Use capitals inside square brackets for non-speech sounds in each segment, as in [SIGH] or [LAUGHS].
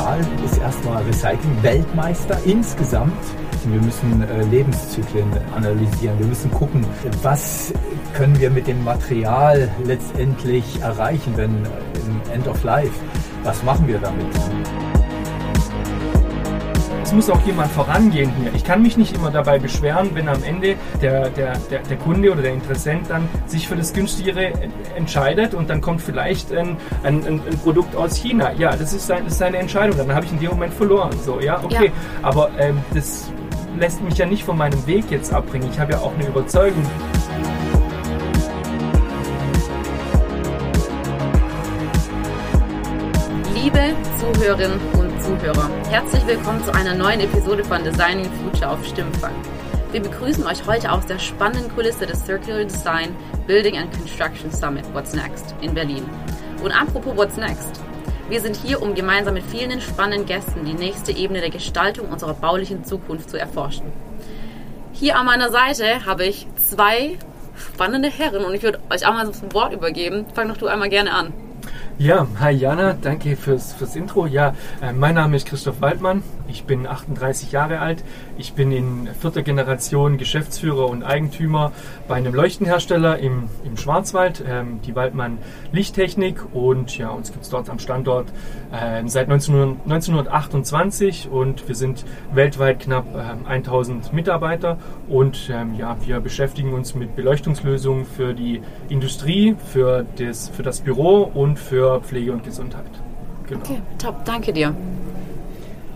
Stahl ist erstmal Recycling-Weltmeister insgesamt. Wir müssen äh, Lebenszyklen analysieren. Wir müssen gucken, was können wir mit dem Material letztendlich erreichen, wenn im End of Life, was machen wir damit? Es muss auch jemand vorangehen hier. Ich kann mich nicht immer dabei beschweren, wenn am Ende der, der, der, der Kunde oder der Interessent dann sich für das günstigere entscheidet und dann kommt vielleicht ein, ein, ein, Produkt aus China. Ja, das ist, sein, das ist seine Entscheidung. Dann habe ich in dem Moment verloren. So, ja, okay. Ja. Aber ähm, das lässt mich ja nicht von meinem Weg jetzt abbringen. Ich habe ja auch eine Überzeugung. Liebe Zuhörerinnen Zuhörer. Herzlich willkommen zu einer neuen Episode von Designing Future auf Stimmfang. Wir begrüßen euch heute aus der spannenden Kulisse des Circular Design Building and Construction Summit What's Next in Berlin. Und apropos What's Next. Wir sind hier, um gemeinsam mit vielen spannenden Gästen die nächste Ebene der Gestaltung unserer baulichen Zukunft zu erforschen. Hier an meiner Seite habe ich zwei spannende Herren und ich würde euch auch mal das Wort übergeben. Fang doch du einmal gerne an. Ja, hi Jana, danke fürs, fürs Intro. Ja, äh, mein Name ist Christoph Waldmann, ich bin 38 Jahre alt, ich bin in vierter Generation Geschäftsführer und Eigentümer bei einem Leuchtenhersteller im, im Schwarzwald, ähm, die Waldmann Lichttechnik und ja, uns gibt es dort am Standort äh, seit 19, 1928 und wir sind weltweit knapp äh, 1000 Mitarbeiter und ähm, ja, wir beschäftigen uns mit Beleuchtungslösungen für die Industrie, für das, für das Büro und für Pflege und Gesundheit. Genau. Okay, top, danke dir.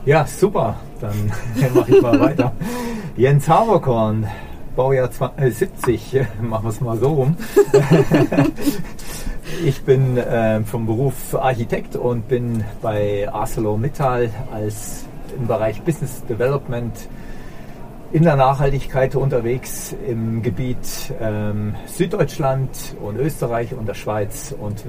Ja, super. Dann [LAUGHS] mache ich mal weiter. Jens Haberkorn, Baujahr 70, äh, [LAUGHS] machen wir es mal so rum. [LAUGHS] ich bin äh, vom Beruf Architekt und bin bei ArcelorMittal als im Bereich Business Development in der Nachhaltigkeit unterwegs im Gebiet ähm, Süddeutschland und Österreich und der Schweiz und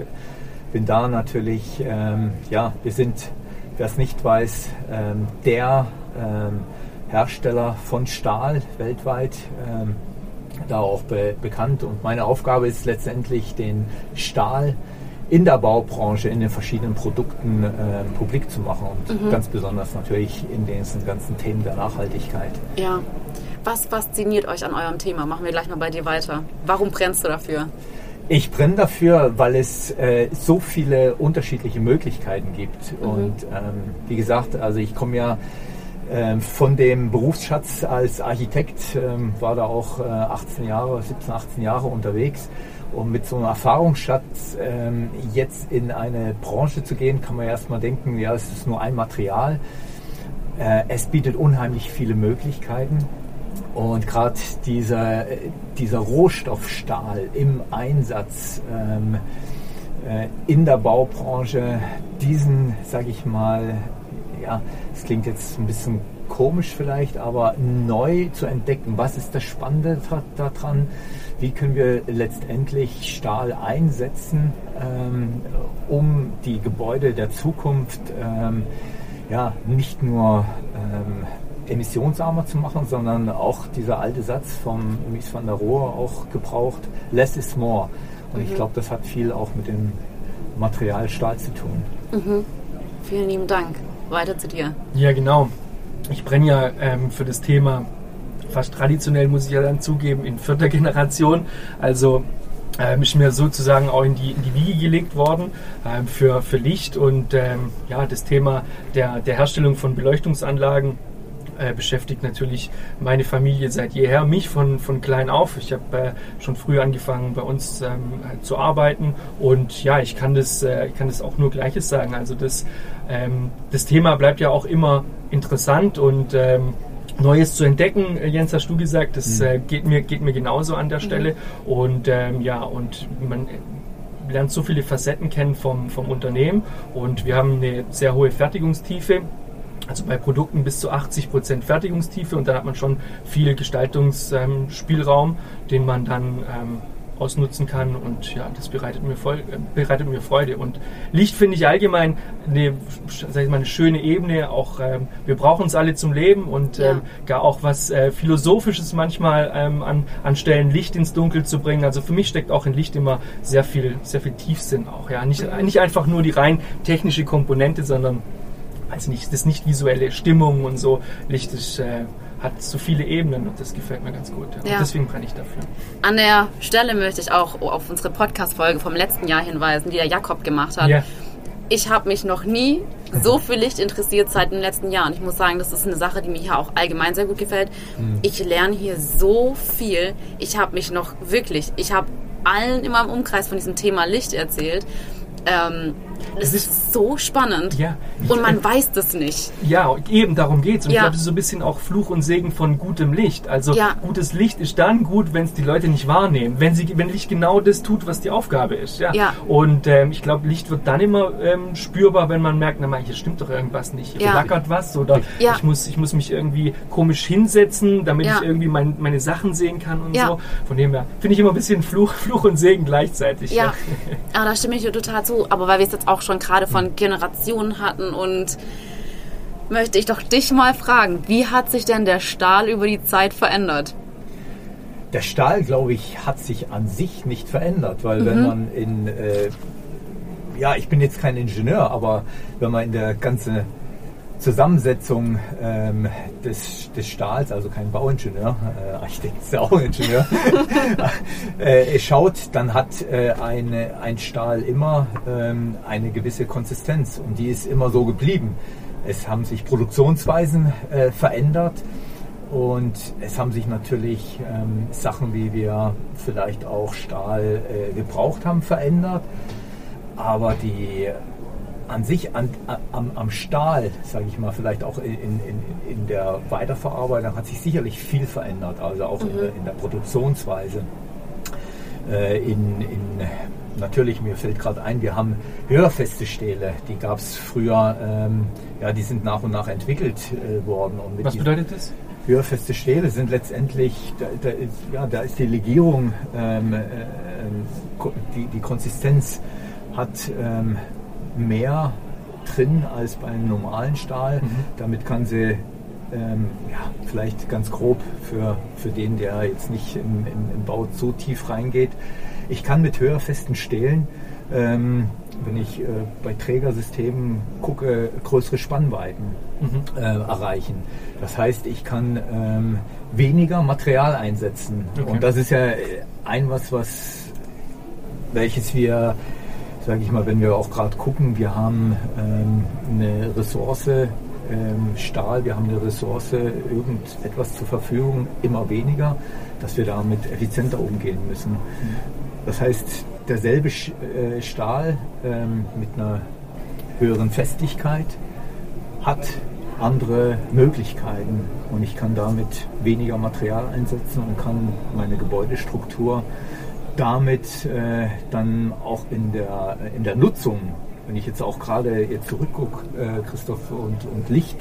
bin da natürlich, ähm, ja, wir sind, wer es nicht weiß, ähm, der ähm, Hersteller von Stahl weltweit, ähm, da auch be bekannt. Und meine Aufgabe ist letztendlich, den Stahl in der Baubranche, in den verschiedenen Produkten äh, publik zu machen und mhm. ganz besonders natürlich in den ganzen Themen der Nachhaltigkeit. Ja. Was fasziniert euch an eurem Thema? Machen wir gleich mal bei dir weiter. Warum brennst du dafür? Ich brenne dafür, weil es äh, so viele unterschiedliche Möglichkeiten gibt. Mhm. Und ähm, wie gesagt, also ich komme ja äh, von dem Berufsschatz als Architekt, ähm, war da auch äh, 18 Jahre, 17, 18 Jahre unterwegs. Und mit so einem Erfahrungsschatz ähm, jetzt in eine Branche zu gehen, kann man erstmal denken, ja, es ist nur ein Material. Äh, es bietet unheimlich viele Möglichkeiten. Und gerade dieser, dieser Rohstoffstahl im Einsatz ähm, äh, in der Baubranche, diesen, sage ich mal, ja, es klingt jetzt ein bisschen komisch vielleicht, aber neu zu entdecken, was ist das Spannende daran, wie können wir letztendlich Stahl einsetzen, ähm, um die Gebäude der Zukunft ähm, ja, nicht nur ähm, emissionsarmer zu machen, sondern auch dieser alte Satz vom Mies van der Rohe auch gebraucht, less is more. Und mhm. ich glaube, das hat viel auch mit dem Material Stahl zu tun. Mhm. Vielen lieben Dank. Weiter zu dir. Ja, genau. Ich brenne ja ähm, für das Thema fast traditionell, muss ich ja dann zugeben, in vierter Generation. Also ähm, ist mir sozusagen auch in die, in die Wiege gelegt worden ähm, für, für Licht und ähm, ja, das Thema der, der Herstellung von Beleuchtungsanlagen äh, beschäftigt natürlich meine Familie seit jeher, mich von, von klein auf. Ich habe äh, schon früh angefangen, bei uns ähm, zu arbeiten und ja, ich kann das, äh, ich kann das auch nur Gleiches sagen. Also das, ähm, das Thema bleibt ja auch immer interessant und ähm, Neues zu entdecken, äh, Jens, hast du gesagt, das mhm. äh, geht, mir, geht mir genauso an der mhm. Stelle. Und ähm, ja, und man lernt so viele Facetten kennen vom, vom Unternehmen und wir haben eine sehr hohe Fertigungstiefe also bei Produkten bis zu 80 Prozent Fertigungstiefe und dann hat man schon viel Gestaltungsspielraum, den man dann ähm, ausnutzen kann und ja, das bereitet mir, voll, äh, bereitet mir Freude. Und Licht finde ich allgemein eine, sag ich mal, eine schöne Ebene. Auch ähm, wir brauchen es alle zum Leben und ja. ähm, gar auch was äh, Philosophisches manchmal ähm, an, an Stellen Licht ins Dunkel zu bringen. Also für mich steckt auch in Licht immer sehr viel, sehr viel Tiefsinn auch. Ja, nicht, nicht einfach nur die rein technische Komponente, sondern also nicht, das nicht visuelle Stimmung und so. Licht ist, äh, hat so viele Ebenen und das gefällt mir ganz gut. Ja. Ja. Und deswegen brenne ich dafür. An der Stelle möchte ich auch auf unsere Podcast-Folge vom letzten Jahr hinweisen, die der Jakob gemacht hat. Ja. Ich habe mich noch nie so für Licht interessiert seit den letzten Jahren. Ich muss sagen, das ist eine Sache, die mir hier auch allgemein sehr gut gefällt. Ich lerne hier so viel. Ich habe mich noch wirklich, ich habe allen in meinem Umkreis von diesem Thema Licht erzählt. Ähm, es Es ist, so spannend. Ja. Und man weiß das nicht. Ja, eben darum geht's. Und Ja. ich glaube, das ist so ein bisschen auch Fluch und Segen von gutem Licht. Also Ja. gutes Licht ist dann gut, wenn es die Leute nicht wahrnehmen. Wenn sie, wenn Licht genau das tut, was die Aufgabe ist. Ja. Ja. Und ähm, ich glaube, Licht wird dann immer ähm, spürbar, wenn man merkt, na mal, hier stimmt doch irgendwas nicht. Hier Ja. flackert was oder ich muss, ich muss mich irgendwie komisch hinsetzen, damit ich irgendwie mein, meine Sachen sehen kann und so. Von dem her finde ich immer ein bisschen Fluch, [LAUGHS] Fluch und Segen gleichzeitig. Ja, ja, da stimme ich dir total zu. Aber weil wir es jetzt auch schon gerade von Generationen hatten und möchte ich doch dich mal fragen, wie hat sich denn der Stahl über die Zeit verändert? Der Stahl, glaube ich, hat sich an sich nicht verändert, weil Mhm. wenn man in, äh, ja, ich bin jetzt kein Ingenieur, aber wenn man in der ganzen Zusammensetzung ähm, des, des Stahls, also kein Bauingenieur, äh, Architekt ist ja auch Ingenieur, [LAUGHS] äh, schaut, dann hat äh, eine, ein Stahl immer ähm, eine gewisse Konsistenz und die ist immer so geblieben. Es haben sich Produktionsweisen äh, verändert. Und es haben sich natürlich ähm, Sachen, wie wir vielleicht auch Stahl äh, gebraucht haben, verändert. Aber die an sich an, am, am Stahl, sage ich mal, vielleicht auch in, in, in der Weiterverarbeitung hat sich sicherlich viel verändert. Also auch in, der, in der Produktionsweise. Äh, in, in, natürlich, mir fällt gerade ein, wir haben höherfeste Stähle, die gab es früher, ähm, ja, die sind nach und nach entwickelt äh, worden. Und mit Was bedeutet das? Höherfeste Stähle sind letztendlich, da, da, ist, ja, da ist die Legierung, ähm, äh, ko- die, die Konsistenz hat ähm, mehr drin als bei einem normalen Stahl. Damit kann sie ähm, ja, vielleicht ganz grob für, für den, der jetzt nicht im, im, im Bau so tief reingeht. Ich kann mit höherfesten Stählen, ähm, wenn ich äh, bei Trägersystemen gucke, größere Spannweiten äh, erreichen. Das heißt, ich kann ähm, weniger Material einsetzen. Okay. Und das ist ja ein was, was welches wir, sage ich mal, wenn wir auch gerade gucken, wir haben ähm, eine Ressource ähm, Stahl, wir haben eine Ressource, irgendetwas zur Verfügung, immer weniger, dass wir damit effizienter umgehen müssen. Das heißt, derselbe äh, Stahl ähm, mit einer höheren Festigkeit hat andere Möglichkeiten und ich kann damit weniger Material einsetzen und kann meine Gebäudestruktur damit äh, dann auch in der, in der Nutzung, wenn ich jetzt auch gerade jetzt zurückgucke, äh, Christoph, und, und Licht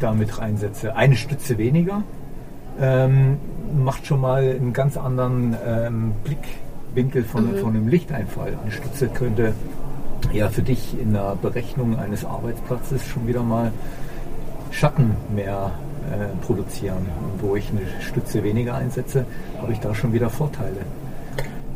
damit reinsetze, eine Stütze weniger, ähm, macht schon mal einen ganz anderen ähm, Blickwinkel von, von einem Lichteinfall. Eine Stütze könnte ja für dich in der Berechnung eines Arbeitsplatzes schon wieder mal Schatten mehr äh, produzieren. Und wo ich eine Stütze weniger einsetze, habe ich da schon wieder Vorteile.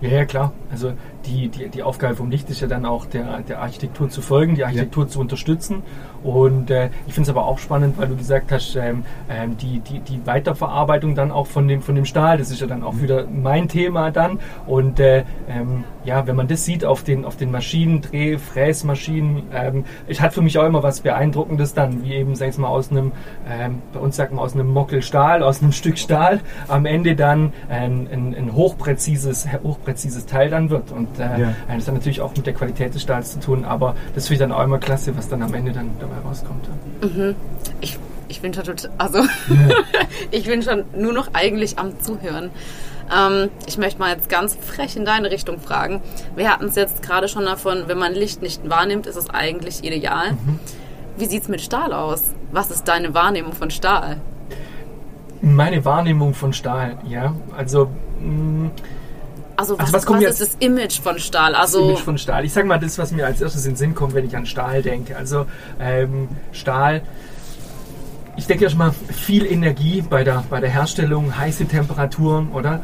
Ja, ja, klar. Also die, die, die Aufgabe vom Licht ist ja dann auch der, der Architektur zu folgen, die Architektur zu unterstützen. Und äh, ich finde es aber auch spannend, weil du gesagt hast, ähm, ähm, die, die, die Weiterverarbeitung dann auch von dem, von dem Stahl, das ist ja dann auch wieder mein Thema dann. Und äh, ähm, ja, wenn man das sieht auf den, auf den Maschinen, Dreh-, Fräsmaschinen, ähm, es hat für mich auch immer was Beeindruckendes dann, wie eben, sag ich mal, aus einem, ähm, bei uns sagt man aus einem Mockel Stahl, aus einem [LAUGHS] Stück Stahl, am Ende dann ein, ein, ein hochpräzises, hochpräzises Teil dann wird. Und äh, Ja. das hat natürlich auch mit der Qualität des Stahls zu tun, aber das finde ich dann auch immer klasse, was dann am Ende dann dabei rauskommt. Ich, ich bin schon total, also [LAUGHS] ich bin schon nur noch eigentlich am Zuhören. Ähm, ich möchte mal jetzt ganz frech in deine Richtung fragen. Wir hatten es jetzt gerade schon davon, wenn man Licht nicht wahrnimmt, ist es eigentlich ideal. Wie sieht es mit Stahl aus? Was ist deine Wahrnehmung von Stahl? Meine Wahrnehmung von Stahl, ja, also mh, Also was, Also was was, kommt ist jetzt- das Image von Stahl? das Also Image von Stahl. Ich sage mal das, was mir als erstes in den Sinn kommt, wenn ich an Stahl denke. Also ähm, Stahl, ich denke erstmal viel Energie bei der, bei der Herstellung, heiße Temperaturen, oder?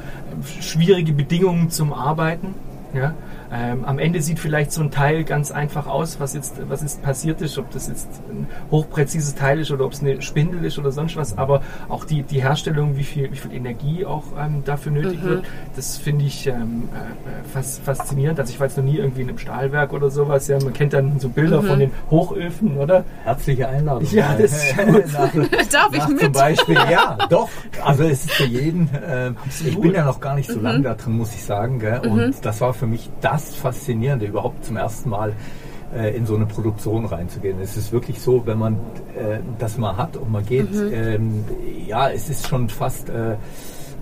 Schwierige Bedingungen zum Arbeiten. Ja? Ähm, am Ende sieht vielleicht so ein Teil ganz einfach aus, was jetzt, was jetzt passiert ist, ob das jetzt ein hochpräzises Teil ist oder ob es eine Spindel ist oder sonst was, aber auch die, die Herstellung, wie viel, wie viel Energie auch ähm, dafür nötig mhm. wird, das finde ich ähm, äh, fast faszinierend. Also ich war jetzt noch nie irgendwie in einem Stahlwerk oder sowas. Ja, man kennt dann so Bilder mhm. von den Hochöfen, oder? Herzliche Einladung. Ja, das ist gut. nach, [LAUGHS] Darf ich mit? Zum Beispiel, [LAUGHS] ja, doch. Also es ist für jeden. Äh, ich bin ja noch gar nicht so mhm. lange da drin, muss ich sagen. Gell? Und mhm. das war für mich das Faszinierende, überhaupt zum ersten Mal äh, in so eine Produktion reinzugehen. Es ist wirklich so, wenn man äh, das mal hat und man geht, mhm. ähm, ja, es ist schon fast äh,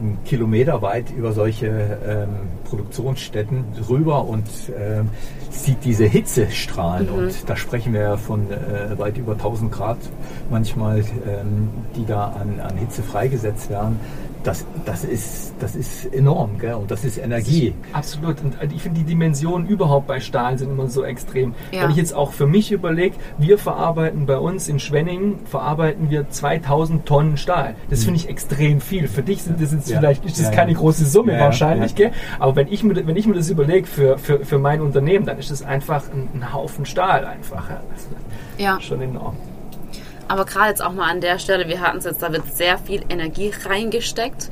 ein Kilometer weit über solche ähm, Produktionsstätten rüber und ähm, sieht diese Hitzestrahlen. Mhm. Und da sprechen wir ja von äh, weit über 1000 Grad manchmal, ähm, die da an, an Hitze freigesetzt werden das, das, ist, das ist enorm gell? und das ist Energie. Absolut. Und ich finde, die Dimensionen überhaupt bei Stahl sind immer so extrem. Ja. Wenn ich jetzt auch für mich überlege, wir verarbeiten bei uns in Schwenningen, verarbeiten wir 2000 Tonnen Stahl. Das finde ich extrem viel. Für dich sind das jetzt ja. vielleicht ist das ja, keine große Summe wahrscheinlich, Gell? aber wenn ich, mir, wenn ich mir das überlege für, für, für mein Unternehmen, dann ist das einfach ein, ein Haufen Stahl einfach. Ja. Schon enorm. Aber gerade jetzt auch mal an der Stelle, wir hatten es jetzt, da wird sehr viel Energie reingesteckt.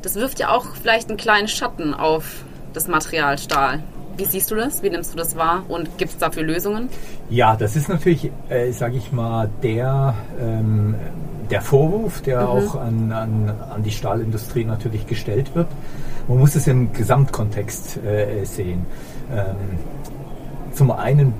Das wirft ja auch vielleicht einen kleinen Schatten auf das Material Stahl. Wie siehst du das? Wie nimmst du das wahr? Und gibt es dafür Lösungen? Ja, das ist natürlich, äh, sage ich mal, der, ähm, der Vorwurf, der mhm. auch an, an, an die Stahlindustrie natürlich gestellt wird. Man muss es im Gesamtkontext äh, sehen. Ähm, zum einen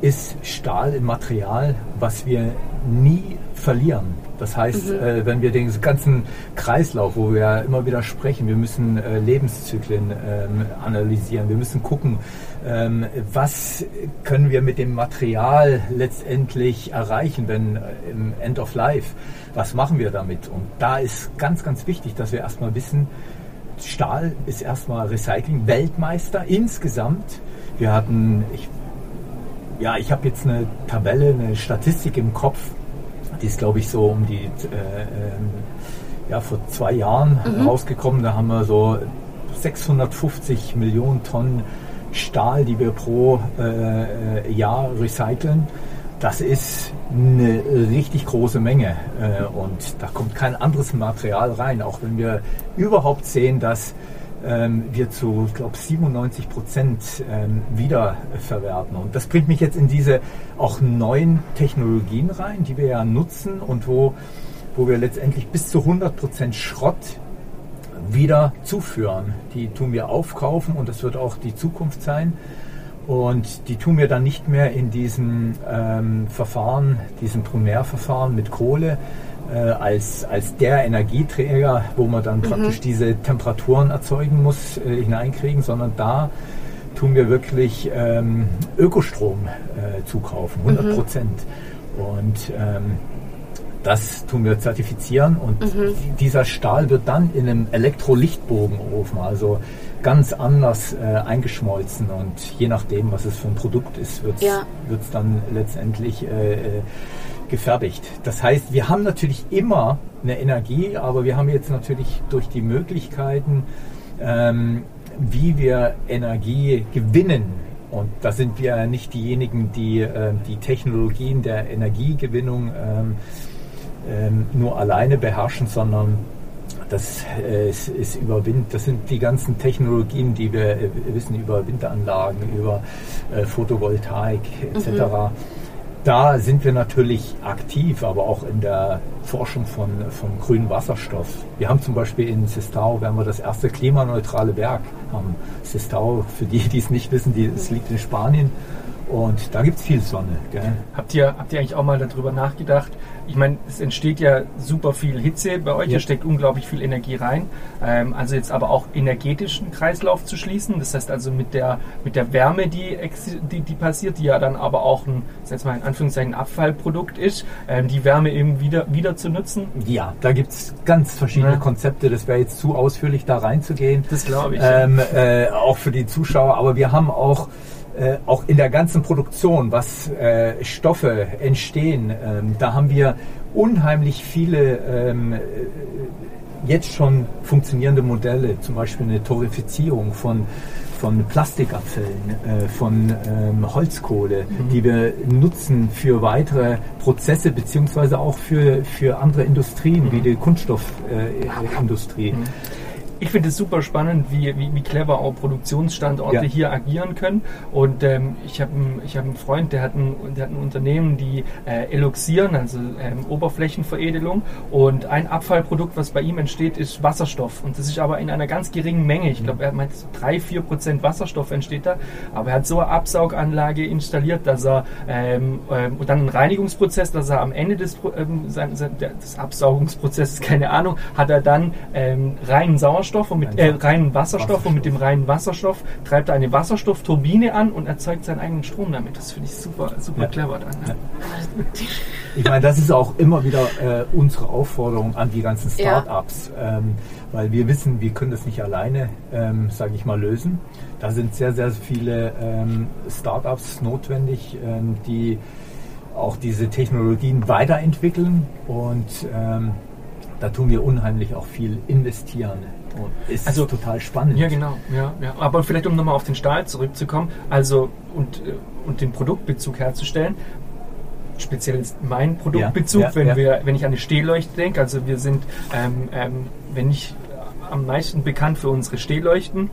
ist Stahl ein Material, was wir nie verlieren. Das heißt, mhm. äh, wenn wir den ganzen Kreislauf, wo wir ja immer wieder sprechen, wir müssen äh, Lebenszyklen ähm, analysieren, wir müssen gucken, ähm, was können wir mit dem Material letztendlich erreichen, wenn äh, im End of Life, was machen wir damit? Und da ist ganz, ganz wichtig, dass wir erstmal wissen, Stahl ist erstmal Recycling-Weltmeister insgesamt. Wir hatten, ich ja, ich habe jetzt eine Tabelle, eine Statistik im Kopf. Die ist, glaube ich, so um die, äh, ähm, ja, vor zwei Jahren mhm. rausgekommen. Da haben wir so 650 Millionen Tonnen Stahl, die wir pro äh, äh, Jahr recyceln. Das ist eine richtig große Menge äh, und da kommt kein anderes Material rein, auch wenn wir überhaupt sehen, dass ähm, wir zu, glaube 97 Prozent ähm, wiederverwerten. Und das bringt mich jetzt in diese auch neuen Technologien rein, die wir ja nutzen und wo, wo wir letztendlich bis zu 100 Prozent Schrott wieder zuführen. Die tun wir aufkaufen und das wird auch die Zukunft sein. Und die tun wir dann nicht mehr in diesem ähm, Verfahren, diesem Primärverfahren mit Kohle, als, als der Energieträger, wo man dann mhm. praktisch diese Temperaturen erzeugen muss, äh, hineinkriegen, sondern da tun wir wirklich ähm, Ökostrom äh, zukaufen, 100 mhm. Prozent. Mhm. Und ähm, das tun wir zertifizieren und mhm. dieser Stahl wird dann in einem Elektrolichtbogenofen, also ganz anders äh, eingeschmolzen und je nachdem, was es für ein Produkt ist, wird es ja. dann letztendlich äh, äh gefertigt. Das heißt, wir haben natürlich immer eine Energie, aber wir haben jetzt natürlich durch die Möglichkeiten, ähm, wie wir Energie gewinnen. Und da sind wir nicht diejenigen, die äh, die Technologien der Energiegewinnung ähm, ähm, nur alleine beherrschen, sondern das äh, ist, ist über Wind, das sind die ganzen Technologien, die wir äh, wissen über Winteranlagen, über äh, Photovoltaik etc. Mhm da sind wir natürlich aktiv, aber auch in der Forschung von, von grünem Wasserstoff. Wir haben zum Beispiel in Sistau, werden wir das erste klimaneutrale Werk haben. Sistau, für die, die es nicht wissen, die, es liegt in Spanien und da gibt es viel Sonne. Gell? Habt, ihr, habt ihr eigentlich auch mal darüber nachgedacht, ich meine, es entsteht ja super viel Hitze bei euch, ja. steckt unglaublich viel Energie rein. Ähm, also jetzt aber auch energetischen Kreislauf zu schließen. Das heißt also mit der, mit der Wärme, die, die, die passiert, die ja dann aber auch ein, jetzt mal in Anführungszeichen, Abfallprodukt ist, ähm, die Wärme eben wieder, wieder zu nutzen. Ja, da gibt es ganz verschiedene ja. Konzepte. Das wäre jetzt zu ausführlich da reinzugehen. Das glaube ich. Ähm, äh, auch für die Zuschauer. Aber wir haben auch äh, auch in der ganzen Produktion, was äh, Stoffe entstehen, ähm, da haben wir unheimlich viele ähm, äh, jetzt schon funktionierende Modelle, zum Beispiel eine Torifizierung von, von Plastikabfällen, äh, von ähm, Holzkohle, mhm. die wir nutzen für weitere Prozesse beziehungsweise auch für, für andere Industrien mhm. wie die Kunststoffindustrie. Mhm ich finde es super spannend, wie, wie, wie, clever auch Produktionsstandorte ja. hier agieren können. Und ähm, ich habe ich hab einen Freund, der hat ein, der hat ein Unternehmen, die äh, eloxieren, also ähm, Oberflächenveredelung. Und ein Abfallprodukt, was bei ihm entsteht, ist Wasserstoff. Und das ist aber in einer ganz geringen Menge. Ich glaube, er meint drei, vier Prozent Wasserstoff entsteht da. Aber er hat so eine Absauganlage installiert, dass er ähm, ähm, und dann einen Reinigungsprozess, dass er am Ende des, ähm, sein, sein, des Absaugungsprozesses, [LAUGHS] keine Ahnung, hat er dann ähm, reinen Sauerstoff Wasserstoff und mit äh, reinen Wasserstoff, Wasserstoff, und mit dem reinen Wasserstoff treibt er eine Wasserstoffturbine an und erzeugt seinen eigenen Strom damit. Das finde ich super, super ja. clever dann. Ne? Ich meine, das ist auch immer wieder äh, unsere Aufforderung an die ganzen Start-ups, ja. ähm, weil wir wissen, wir können das nicht alleine, ähm, sage ich mal, lösen. Da sind sehr, sehr viele ähm, Start-ups notwendig, ähm, die auch diese Technologien weiterentwickeln und ähm, da tun wir unheimlich auch viel investieren. Und ist also, total spannend. Ja, genau. Ja, ja. Aber vielleicht, um nochmal auf den Stahl zurückzukommen, also und, äh, und den Produktbezug herzustellen, speziell ist mein Produktbezug, ja, ja, wenn, ja. Wir, wenn ich an die Stehleuchte denke. Also wir sind, ähm, ähm, wenn ich am meisten bekannt für unsere Stehleuchten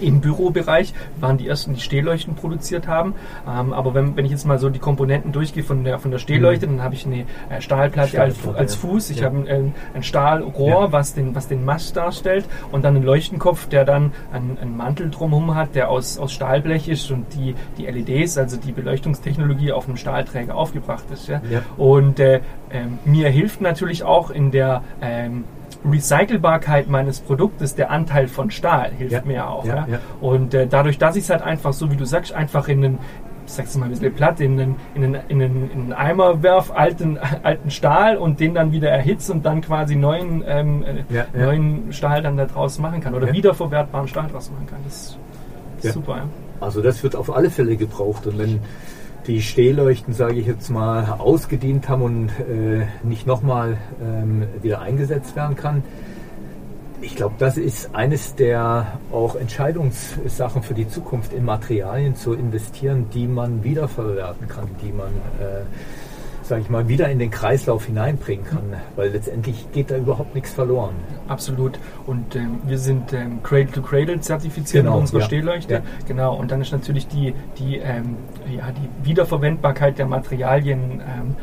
im Bürobereich waren die ersten, die Stehleuchten produziert haben. Ähm, aber wenn, wenn ich jetzt mal so die Komponenten durchgehe von der, von der Stehleuchte, mhm. dann habe ich eine äh, Stahlplatte als, als, Fuß, ich ja. habe ein, ein, Stahlrohr, ja. was, den, was den Mast darstellt und dann einen Leuchtenkopf, der dann einen, einen Mantel drumherum hat, der aus, aus Stahlblech ist und die, die LEDs, also die Beleuchtungstechnologie auf einem Stahlträger aufgebracht ist. Ja? ja. Und äh, äh, mir hilft natürlich auch in der ähm, Recycelbarkeit meines Produktes, der Anteil von Stahl hilft ja. mir auch. Ja, ja. Und äh, dadurch, dass ich es halt einfach, so wie du sagst, einfach in einen ich sag's mal ein bisschen platt, in einen, in einen, in einen, in einen Eimer werf, alten, [LAUGHS] alten Stahl und den dann wieder erhitzt und dann quasi neuen, ähm, äh, ja, ja. neuen Stahl dann da draus machen kann oder ja. wiederverwertbaren Stahl draus machen kann. Das ist super. Ja. Also das wird auf alle Fälle gebraucht und wenn die Stehleuchten, sage ich jetzt mal, ausgedient haben und äh, nicht nochmal ähm, wieder eingesetzt werden kann. Ich glaube, das ist eines der auch Entscheidungssachen für die Zukunft, in Materialien zu investieren, die man wiederverwerten kann, die man äh, sage ich mal, wieder in den Kreislauf hineinbringen kann, weil letztendlich geht da überhaupt nichts verloren. Absolut. Und ähm, wir sind ähm, Cradle to Cradle zertifiziert genau, in unserer ja. Stehleuchte. Ja. Genau. Und dann ist natürlich die, die, ähm, ja, die Wiederverwendbarkeit der Materialien ähm,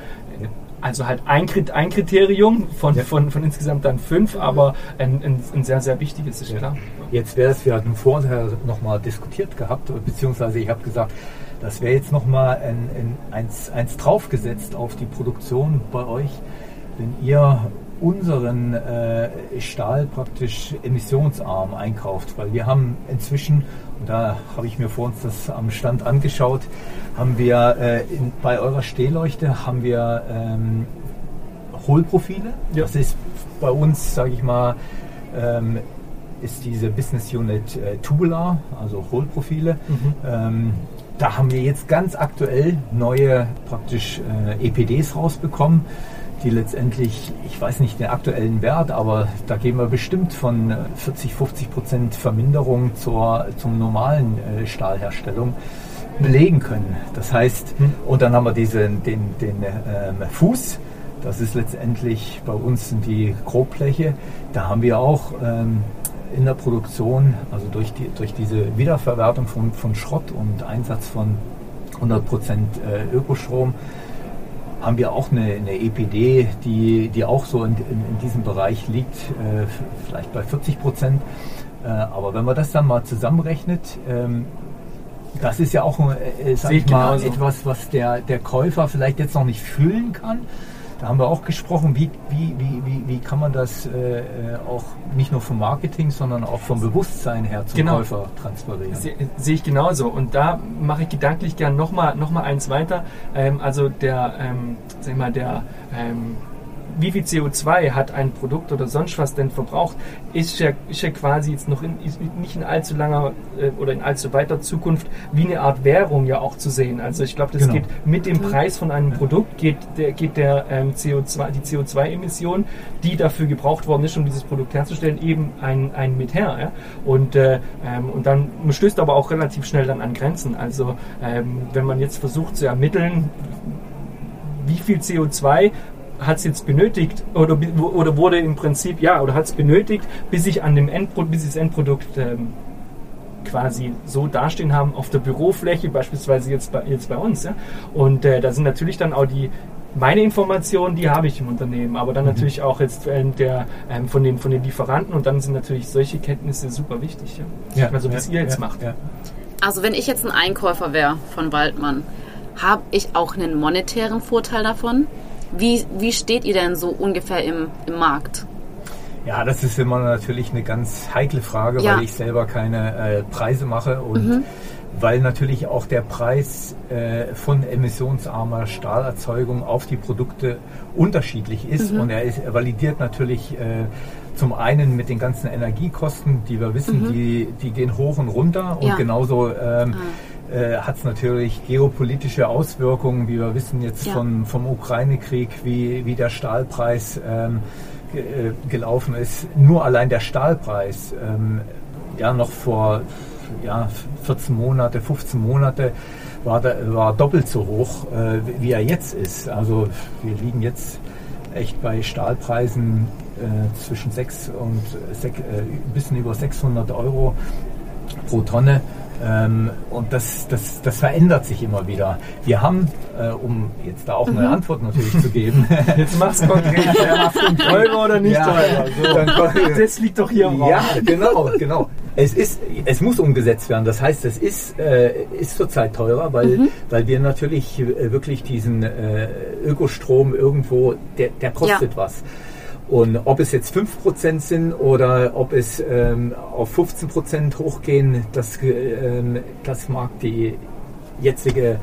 also halt ein, ein Kriterium von, ja. von, von insgesamt dann fünf, aber ein, ein, ein sehr, sehr wichtiges, ist ja. klar. Jetzt wäre es, wir hatten vorher nochmal diskutiert gehabt, beziehungsweise ich habe gesagt, das wäre jetzt nochmal ein, ein, eins, eins draufgesetzt auf die Produktion bei euch, wenn ihr unseren äh, Stahl praktisch emissionsarm einkauft, weil wir haben inzwischen, und da habe ich mir vor uns das am Stand angeschaut, haben wir äh, in, bei eurer Stehleuchte haben wir ähm, Hohlprofile. Ja. Das ist bei uns, sage ich mal, ähm, ist diese Business Unit äh, Tubular, also Hohlprofile. Mhm. Ähm, da haben wir jetzt ganz aktuell neue praktisch äh, EPDs rausbekommen, die letztendlich, ich weiß nicht den aktuellen Wert, aber da gehen wir bestimmt von 40, äh, 50 Prozent Verminderung zur zum normalen äh, Stahlherstellung belegen können. Das heißt, hm. und dann haben wir diesen, den, den ähm, Fuß, das ist letztendlich bei uns die Grobfläche. Da haben wir auch ähm, in der Produktion, also durch, die, durch diese Wiederverwertung von, von Schrott und Einsatz von 100% äh, Ökostrom, haben wir auch eine, eine EPD, die, die auch so in, in, in diesem Bereich liegt, äh, vielleicht bei 40 Prozent. Äh, aber wenn man das dann mal zusammenrechnet, ähm, das ist ja auch äh, sag ich mal, etwas, was der, der Käufer vielleicht jetzt noch nicht fühlen kann. Da haben wir auch gesprochen, wie, wie, wie, wie, wie kann man das äh, äh auch nicht nur vom Marketing, sondern auch vom Bewusstsein her zum genau. Käufer transferieren. Sehe seh ich genauso. Und da mache ich gedanklich gern nochmal noch mal eins weiter. Ähm, also der, ähm, sag ich mal, der ähm, wie viel CO2 hat ein Produkt oder sonst was denn verbraucht, ist ja, ist ja quasi jetzt noch in, nicht in allzu langer äh, oder in allzu weiter Zukunft wie eine Art Währung ja auch zu sehen. Also ich glaube, das genau. geht mit dem Preis von einem Produkt geht der, geht der ähm, CO2, die CO2-Emission, die dafür gebraucht worden ist, um dieses Produkt herzustellen, eben ein, ein mit her. Ja? Und, äh, ähm, und dann man stößt aber auch relativ schnell dann an Grenzen. Also ähm, wenn man jetzt versucht zu ermitteln, wie viel CO2 hat es jetzt benötigt oder, oder wurde im Prinzip, ja, oder hat es benötigt, bis ich an dem Endprodukt, bis das Endprodukt ähm, quasi so dastehen haben auf der Bürofläche, beispielsweise jetzt bei, jetzt bei uns. Ja? Und äh, da sind natürlich dann auch die, meine Informationen, die habe ich im Unternehmen, aber dann mhm. natürlich auch jetzt äh, der, ähm, von, den, von den Lieferanten und dann sind natürlich solche Kenntnisse super wichtig. Ja? ja also, was ja, ihr jetzt ja, macht. Ja. Also, wenn ich jetzt ein Einkäufer wäre von Waldmann, habe ich auch einen monetären Vorteil davon? Wie, wie steht ihr denn so ungefähr im, im Markt? Ja, das ist immer natürlich eine ganz heikle Frage, ja. weil ich selber keine äh, Preise mache und mhm. weil natürlich auch der Preis äh, von emissionsarmer Stahlerzeugung auf die Produkte unterschiedlich ist mhm. und er, ist, er validiert natürlich äh, zum einen mit den ganzen Energiekosten, die wir wissen, mhm. die, die gehen hoch und runter und ja. genauso ähm, ah äh, hat es natürlich geopolitische Auswirkungen, wie wir wissen jetzt ja. von, vom Ukraine-Krieg, wie, wie der Stahlpreis ähm, ge, äh, gelaufen ist. Nur allein der Stahlpreis, ähm, ja noch vor ja, 14 Monate, 15 Monate, war, der, war doppelt so hoch, äh, wie er jetzt ist. Also wir liegen jetzt echt bei Stahlpreisen äh, zwischen 6 und 6, äh, ein bisschen über 600 Euro pro Tonne. Ähm, und das, das, das verändert sich immer wieder. Wir haben, äh, um jetzt da auch eine mhm. Antwort natürlich zu geben. [LAUGHS] Jetzt mach's konkret. [LAUGHS] Ja, teurer oder nicht ja, teurer? So. das liegt doch hier im Raum. Ja, genau, genau. Es, ist, es muss umgesetzt werden. Das heißt, es ist, äh, ist zurzeit teurer, weil, mhm. weil wir natürlich äh, wirklich diesen äh, Ökostrom irgendwo, der, der kostet ja. was. Und ob es jetzt 5% sind oder ob es ähm, auf 15% hochgehen, das, ähm, das mag die jetzige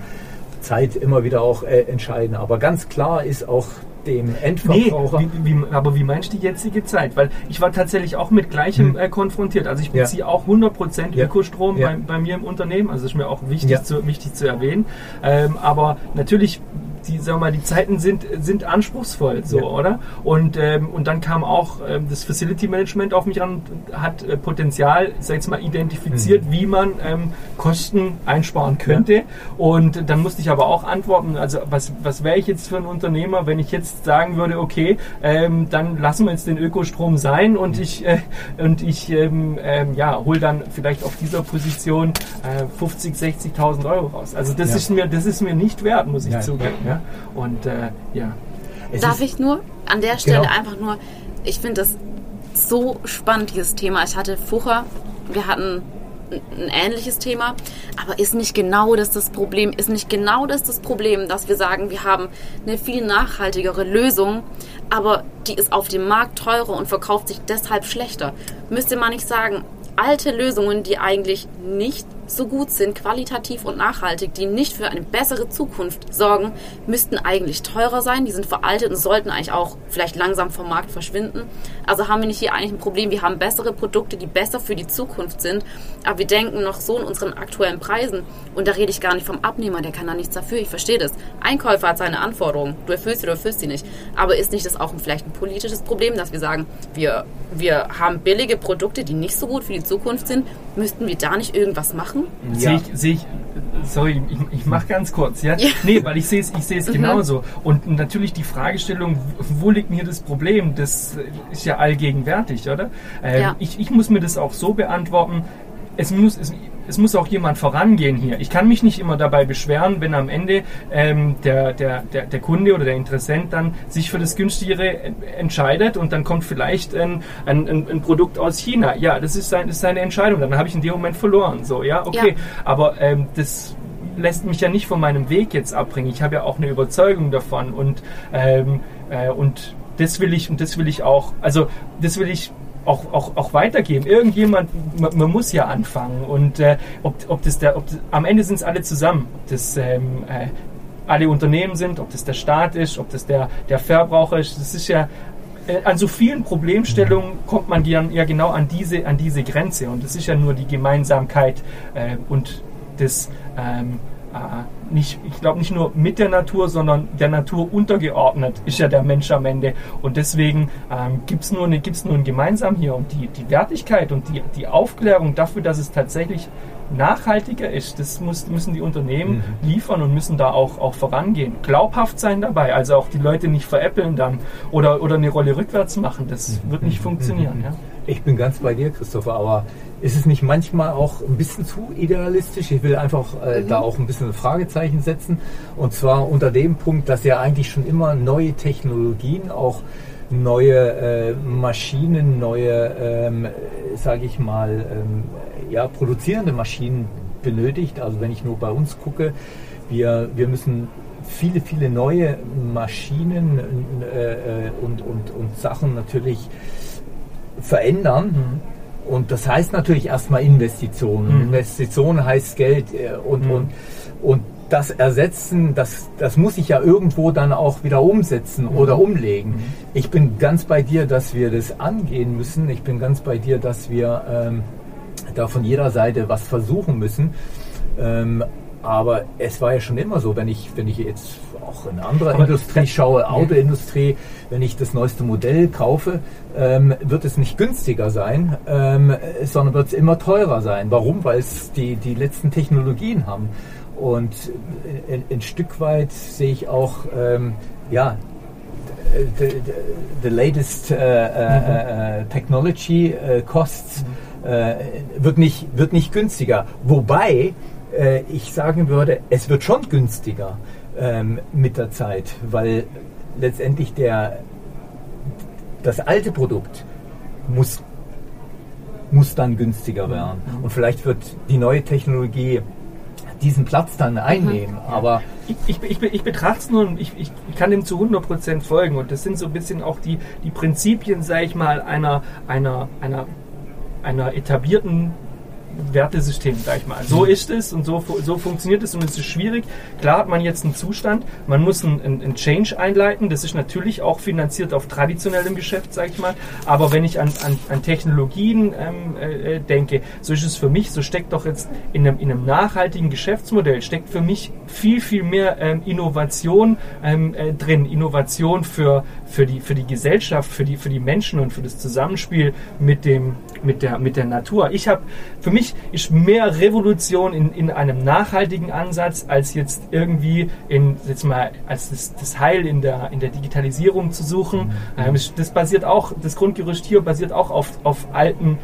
Zeit immer wieder auch äh, entscheiden. Aber ganz klar ist auch dem Endverbraucher. Nee, wie, wie, aber wie meinst du die jetzige Zeit? Weil ich war tatsächlich auch mit Gleichem hm. äh, konfrontiert. Also ich beziehe ja. auch 100% ja. Ökostrom ja. Bei, bei, mir im Unternehmen. Also das ist mir auch wichtig, zu, wichtig zu erwähnen. Ähm, aber natürlich die, sag mal, die Zeiten sind, sind anspruchsvoll, so, ja. oder? Und, ähm, und dann kam auch ähm, das Facility Management auf mich ran und hat äh, Potenzial, sag ich mal, identifiziert, mhm. wie man ähm, Kosten einsparen könnte. Ja. Und dann musste ich aber auch antworten, also was, was wäre ich jetzt für ein Unternehmer, wenn ich jetzt sagen würde, okay, ähm, dann lassen wir jetzt den Ökostrom sein und mhm. ich, äh, und ich ähm, ähm, ja, hole dann vielleicht auf dieser Position äh, 50, 60.000 Euro raus. Also das, ja. ist mir, das ist mir nicht wert, muss ich zugeben. Ja. Und äh, ja. Es Darf ich nur an der Stelle genau. einfach nur, ich finde das so spannend, dieses Thema. Ich hatte vorher, wir hatten ein ähnliches Thema, aber ist nicht genau das das Problem, ist nicht genau das das Problem, dass wir sagen, wir haben eine viel nachhaltigere Lösung, aber die ist auf dem Markt teurer und verkauft sich deshalb schlechter. Müsste man nicht sagen, alte Lösungen, die eigentlich nicht so gut sind, qualitativ und nachhaltig, die nicht für eine bessere Zukunft sorgen, müssten eigentlich teurer sein. Die sind veraltet und sollten eigentlich auch vielleicht langsam vom Markt verschwinden. Also haben wir nicht hier eigentlich ein Problem. Wir haben bessere Produkte, die besser für die Zukunft sind. Aber wir denken noch so in unseren aktuellen Preisen. Und da rede ich gar nicht vom Abnehmer, der kann da nichts dafür. Ich verstehe das. Einkäufer hat seine Anforderungen. Du erfüllst sie oder erfüllst sie nicht. Aber ist nicht das auch vielleicht ein politisches Problem, dass wir sagen, wir, wir haben billige Produkte, die nicht so gut für die Zukunft sind? Müssten wir da nicht irgendwas machen? Ja. Sehe ich, seh ich, sorry, ich, ich mache ganz kurz, ja? ja. Nee, weil ich sehe es ich seh's mhm. genauso. Und natürlich die Fragestellung, wo liegt mir das Problem, das ist ja allgegenwärtig, oder? Ähm, ja. ich, ich muss mir das auch so beantworten, es muss, es, es muss auch jemand vorangehen hier. Ich kann mich nicht immer dabei beschweren, wenn am Ende ähm, der, der, der, der Kunde oder der Interessent dann sich für das günstigere entscheidet und dann kommt vielleicht ein, ein, ein Produkt aus China. Ja, das ist, sein, das ist seine Entscheidung. Dann habe ich in dem Moment verloren. So, ja, okay. Ja. Aber ähm, das lässt mich ja nicht von meinem Weg jetzt abbringen. Ich habe ja auch eine Überzeugung davon und, ähm, äh, und das will ich und das will ich auch, also das will ich auch, auch, auch weitergeben. Irgendjemand, man, man muss ja anfangen. Und äh, ob, ob das der, ob am Ende sind es alle zusammen. Ob das ähm, äh, alle Unternehmen sind, ob das der Staat ist, ob das der, der Verbraucher ist. Das ist ja äh, an so vielen Problemstellungen kommt man dann ja genau an diese, an diese Grenze. Und das ist ja nur die Gemeinsamkeit äh, und das ähm, äh, nicht, ich glaube nicht nur mit der Natur, sondern der Natur untergeordnet ist ja der Mensch am Ende. Und deswegen ähm, gibt es nur, eine, gibt's nur ein Gemeinsam hier. Und die, die Wertigkeit und die, die Aufklärung dafür, dass es tatsächlich nachhaltiger ist, das muss, müssen die Unternehmen mhm. liefern und müssen da auch, auch vorangehen. Glaubhaft sein dabei, also auch die Leute nicht veräppeln dann oder, oder eine Rolle rückwärts machen. Das mhm. wird nicht funktionieren. Ja. Ich bin ganz bei dir, Christopher, aber ist es nicht manchmal auch ein bisschen zu idealistisch? Ich will einfach äh, mhm. da auch ein bisschen ein Fragezeichen setzen. Und zwar unter dem Punkt, dass ja eigentlich schon immer neue Technologien, auch neue äh, Maschinen, neue, ähm, sage ich mal, ähm, ja, produzierende Maschinen benötigt. Also wenn ich nur bei uns gucke, wir, wir müssen viele, viele neue Maschinen äh, äh und, und, und Sachen natürlich verändern. Mhm. Und das heißt natürlich erstmal Investitionen. Mhm. Investitionen heißt Geld äh, und, mhm. und, und das Ersetzen, das, das muss ich ja irgendwo dann auch wieder umsetzen mhm. oder umlegen. Mhm. Ich bin ganz bei dir, dass wir das angehen müssen. Ich bin ganz bei dir, dass wir ähm, da von jeder Seite was versuchen müssen. Ähm, aber es war ja schon immer so, wenn ich, wenn ich jetzt auch in andere Industrie schaue, Autoindustrie, wenn ich das neueste Modell kaufe, ähm, wird es nicht günstiger sein, ähm, sondern wird es immer teurer sein. Warum? Weil es die, die letzten Technologien haben. Und ein, ein Stück weit sehe ich auch, ähm, ja, the, the, latest uh, uh, uh, technology costs wird, nicht, wird nicht günstiger. Wobei äh, ich sagen würde, es wird schon günstiger ähm, mit der Zeit, weil letztendlich der, das alte Produkt muss, muss dann günstiger werden. Und vielleicht wird die neue Technologie diesen Platz dann einnehmen. Mhm. Aber ich, ich, ich, betrachte es nur, ich, ich kann dem zu 100% folgen und das sind so ein bisschen auch die, die Prinzipien, sage ich mal, einer, einer, einer, einer etablierten Wertesystem, sag ich mal. So mhm. ist es und so, so funktioniert es und es ist schwierig. Klar hat man jetzt einen Zustand, man muss einen, einen Change einleiten, das ist natürlich auch finanziert auf traditionellem Geschäft, sag ich mal, aber wenn ich an, an, an Technologien ähm, äh, denke, so ist es für mich, so steckt doch jetzt in einem, in einem nachhaltigen Geschäftsmodell, steckt für mich viel, viel mehr ähm, Innovation ähm, äh, drin, Innovation für, für, die, für die Gesellschaft, für die, für die Menschen und für das Zusammenspiel mit, dem, mit, der, mit der Natur. Ich habe für mich mich ist mehr Revolution in, in einem nachhaltigen Ansatz, als jetzt irgendwie in, jetzt mal, als das, das Heil in der, in der Digitalisierung zu suchen. Mhm. Ähm, das basiert auch, das Grundgerüst hier basiert auch auf, auf alten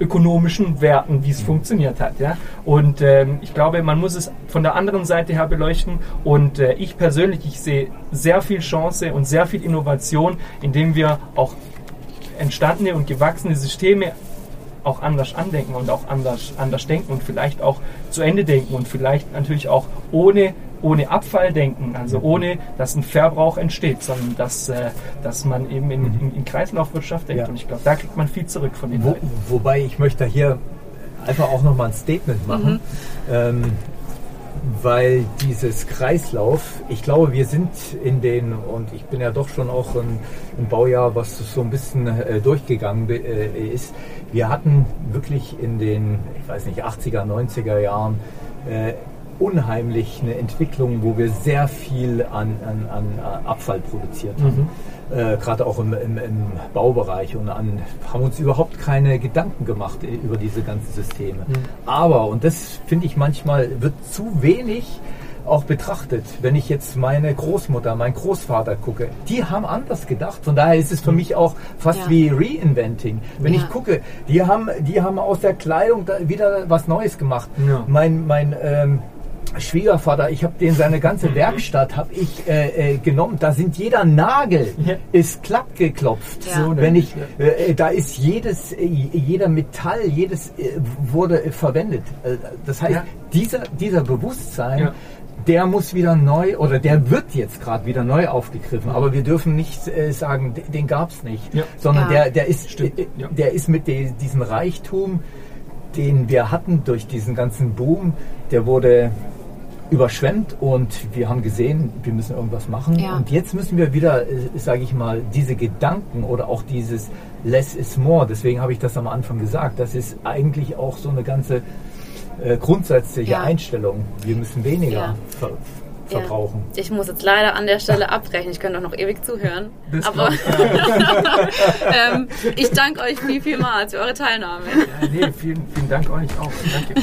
ökonomischen Werten, wie es mhm. funktioniert hat. Ja? Und ähm, ich glaube, man muss es von der anderen Seite her beleuchten. Und äh, ich persönlich, ich sehe sehr viel Chance und sehr viel Innovation, indem wir auch entstandene und gewachsene Systeme auch anders andenken und auch anders, anders denken und vielleicht auch zu Ende denken und vielleicht natürlich auch ohne, ohne Abfall denken, also ohne, dass ein Verbrauch entsteht, sondern dass, äh, dass man eben in, in, in Kreislaufwirtschaft denkt. Ja. Und ich glaube, da kriegt man viel zurück von den Wo, Wobei ich möchte hier einfach auch nochmal ein Statement machen. Mhm. Ähm, weil dieses Kreislauf, ich glaube, wir sind in den, und ich bin ja doch schon auch ein, ein Baujahr, was so ein bisschen äh, durchgegangen äh, ist, wir hatten wirklich in den, ich weiß nicht, 80er, 90er Jahren äh, unheimlich eine Entwicklung, wo wir sehr viel an, an, an äh, Abfall produziert haben. Mhm. Äh, Gerade auch im, im, im, Baubereich und an, haben uns überhaupt keine Gedanken gemacht über diese ganzen Systeme. Mhm. Aber, und das finde ich manchmal, wird zu wenig auch betrachtet, wenn ich jetzt meine Großmutter, meinen Großvater gucke, die haben anders gedacht. Von daher ist es für mhm. mich auch fast ja. wie Reinventing. Wenn ja. ich gucke, die haben, die haben aus der Kleidung wieder was Neues gemacht. Ja. Mein, mein ähm, Schwiegervater, ich habe den seine ganze mhm. Werkstatt habe ich äh, äh, genommen. Da sind jeder Nagel ja. ist klapp geklopft. Ja. So, wenn ich, äh, da ist jedes, äh, jeder Metall, jedes äh, wurde verwendet. Äh, das heißt, ja. dieser dieser Bewusstsein. Der muss wieder neu oder der wird jetzt gerade wieder neu aufgegriffen. Aber wir dürfen nicht sagen, den, gab es nicht, sondern der der ist der ist mit de, diesem Reichtum, den wir hatten durch diesen ganzen Boom, der wurde überschwemmt und wir haben gesehen, wir müssen irgendwas machen. Ja. Und jetzt müssen wir wieder, sage ich mal, diese Gedanken oder auch dieses Less is more, deswegen habe ich das am Anfang gesagt, das ist eigentlich auch so eine ganze äh, grundsätzliche Ja. Einstellung. Wir müssen weniger Ja. ver verbrauchen. Ich muss jetzt leider an der Stelle abbrechen. Ich könnte auch noch ewig zuhören. Das Aber [LAUGHS] ähm, ich danke euch viel, vielmals für eure Teilnahme. Ja, nee, vielen, vielen Dank euch auch. Danke.